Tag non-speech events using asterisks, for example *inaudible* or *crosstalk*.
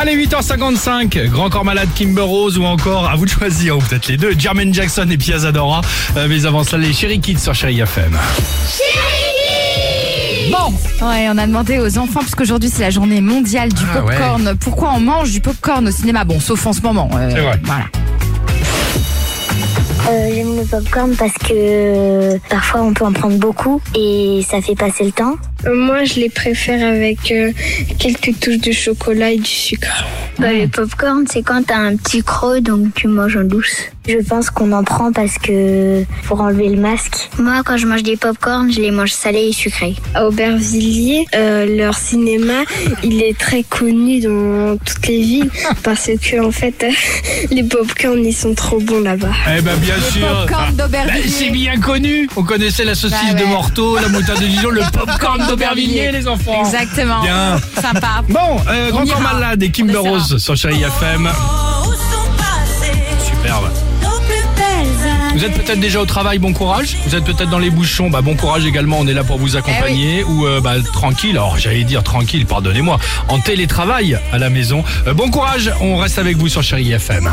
Allez, 8h55, Grand Corps Malade, Kimber Rose ou encore, à vous de choisir, ou peut-être les deux, Jermaine Jackson et Pia Zadora. Euh, mais avant cela, les Chéri Kids sur Chéri FM. Bon, ouais, on a demandé aux enfants, puisqu'aujourd'hui c'est la journée mondiale du Ah ouais. popcorn, pourquoi on mange du popcorn au cinéma? Bon, sauf en ce moment. euh, C'est vrai. Voilà. Euh, J'aime le popcorn parce que euh, parfois on peut en prendre beaucoup et ça fait passer le temps. Euh, Moi, je les préfère avec euh, quelques touches de chocolat et du sucre. Bah, le popcorn, c'est quand t'as un petit creux, donc tu manges en douce. Je pense qu'on en prend parce que pour enlever le masque. Moi, quand je mange des popcorn, je les mange salés et sucrés. À Aubervilliers, euh, leur cinéma, il est très connu dans toutes les villes *laughs* parce que en fait, *laughs* les popcorn ils sont trop bons là-bas. Eh ben, bien sûr. popcorn Bah, d'Aubervilliers. c'est bien connu. On connaissait la saucisse Bah ouais. de Morteau, la moutarde de Dijon, le *laughs* popcorn d'Aubervilliers, les enfants. Exactement. Bien. Sympa. *laughs* Bon, euh, Grand Corps. Malade et Kimber. Rose sur Chéri FM. Superbe. Vous êtes peut-être déjà au travail, bon courage. Vous êtes peut-être dans les bouchons, bah bon courage également. On est là pour vous accompagner ou euh, bah, tranquille. Alors j'allais dire tranquille, pardonnez-moi. En télétravail à la maison. Euh, bon courage. On reste avec vous sur Chéri FM.